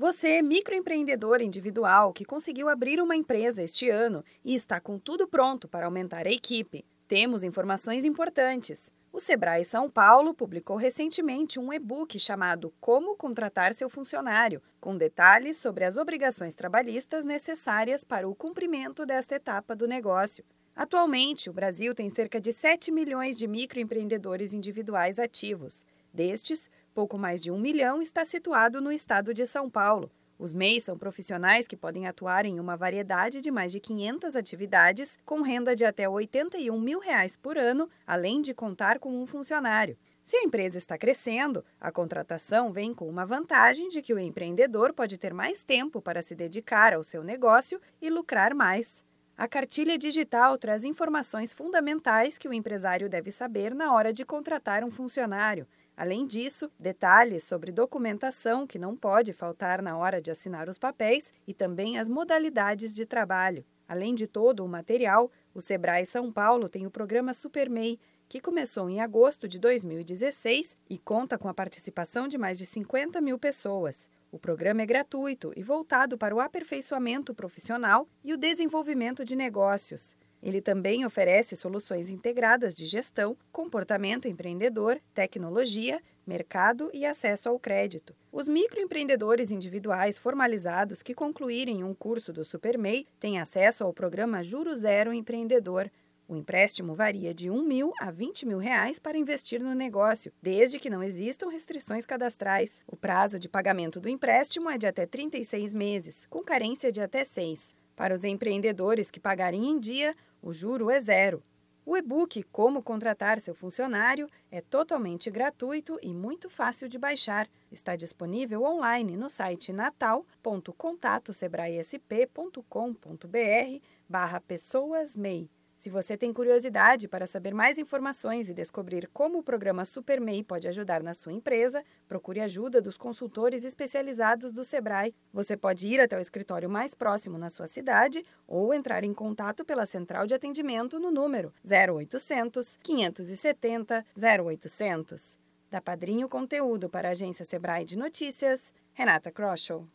Você é microempreendedor individual que conseguiu abrir uma empresa este ano e está com tudo pronto para aumentar a equipe. Temos informações importantes. O Sebrae São Paulo publicou recentemente um e-book chamado Como Contratar Seu Funcionário, com detalhes sobre as obrigações trabalhistas necessárias para o cumprimento desta etapa do negócio. Atualmente, o Brasil tem cerca de 7 milhões de microempreendedores individuais ativos. Destes, pouco mais de um milhão está situado no estado de São Paulo. Os MEIs são profissionais que podem atuar em uma variedade de mais de 500 atividades, com renda de até 81 mil reais por ano, além de contar com um funcionário. Se a empresa está crescendo, a contratação vem com uma vantagem de que o empreendedor pode ter mais tempo para se dedicar ao seu negócio e lucrar mais. A cartilha digital traz informações fundamentais que o empresário deve saber na hora de contratar um funcionário. Além disso, detalhes sobre documentação que não pode faltar na hora de assinar os papéis e também as modalidades de trabalho. Além de todo o material, o Sebrae São Paulo tem o programa SuperMEI, que começou em agosto de 2016 e conta com a participação de mais de 50 mil pessoas. O programa é gratuito e voltado para o aperfeiçoamento profissional e o desenvolvimento de negócios. Ele também oferece soluções integradas de gestão, comportamento empreendedor, tecnologia, mercado e acesso ao crédito. Os microempreendedores individuais formalizados que concluírem um curso do SuperMEI têm acesso ao programa Juro Zero Empreendedor. O empréstimo varia de 1 mil a 20 mil reais para investir no negócio, desde que não existam restrições cadastrais. O prazo de pagamento do empréstimo é de até 36 meses, com carência de até 6. Para os empreendedores que pagarem em dia, o juro é zero. O e-book Como Contratar Seu Funcionário é totalmente gratuito e muito fácil de baixar. Está disponível online no site natal.contatosebraesp.com.br barra pessoasmei. Se você tem curiosidade para saber mais informações e descobrir como o programa SuperMEI pode ajudar na sua empresa, procure ajuda dos consultores especializados do Sebrae. Você pode ir até o escritório mais próximo na sua cidade ou entrar em contato pela central de atendimento no número 0800 570 0800. Da Padrinho Conteúdo para a agência Sebrae de Notícias, Renata Kroschel.